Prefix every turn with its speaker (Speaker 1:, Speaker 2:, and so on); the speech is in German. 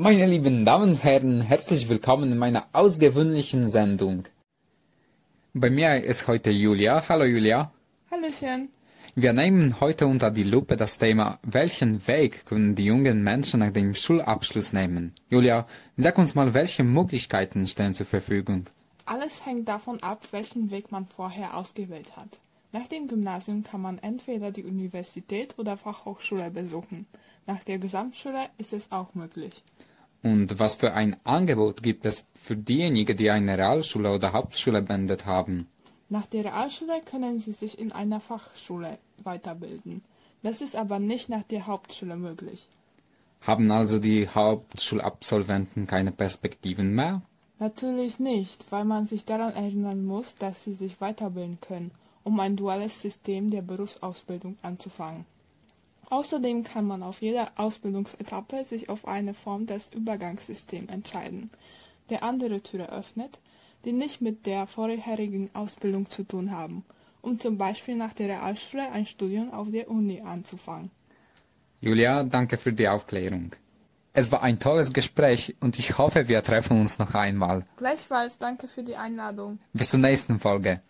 Speaker 1: Meine lieben Damen und Herren, herzlich willkommen in meiner ausgewöhnlichen Sendung. Bei mir ist heute Julia. Hallo Julia.
Speaker 2: Hallöchen.
Speaker 1: Wir nehmen heute unter die Lupe das Thema, welchen Weg können die jungen Menschen nach dem Schulabschluss nehmen? Julia, sag uns mal, welche Möglichkeiten stehen zur Verfügung?
Speaker 2: Alles hängt davon ab, welchen Weg man vorher ausgewählt hat. Nach dem Gymnasium kann man entweder die Universität oder Fachhochschule besuchen. Nach der Gesamtschule ist es auch möglich.
Speaker 1: Und was für ein Angebot gibt es für diejenigen, die eine Realschule oder Hauptschule beendet haben?
Speaker 2: Nach der Realschule können Sie sich in einer Fachschule weiterbilden. Das ist aber nicht nach der Hauptschule möglich.
Speaker 1: Haben also die Hauptschulabsolventen keine Perspektiven mehr?
Speaker 2: Natürlich nicht, weil man sich daran erinnern muss, dass sie sich weiterbilden können, um ein duales System der Berufsausbildung anzufangen. Außerdem kann man auf jeder Ausbildungsetappe sich auf eine Form des Übergangssystems entscheiden, der andere Türen öffnet, die nicht mit der vorherigen Ausbildung zu tun haben, um zum Beispiel nach der Realschule ein Studium auf der Uni anzufangen.
Speaker 1: Julia, danke für die Aufklärung. Es war ein tolles Gespräch und ich hoffe, wir treffen uns noch einmal.
Speaker 2: Gleichfalls danke für die Einladung.
Speaker 1: Bis zur nächsten Folge.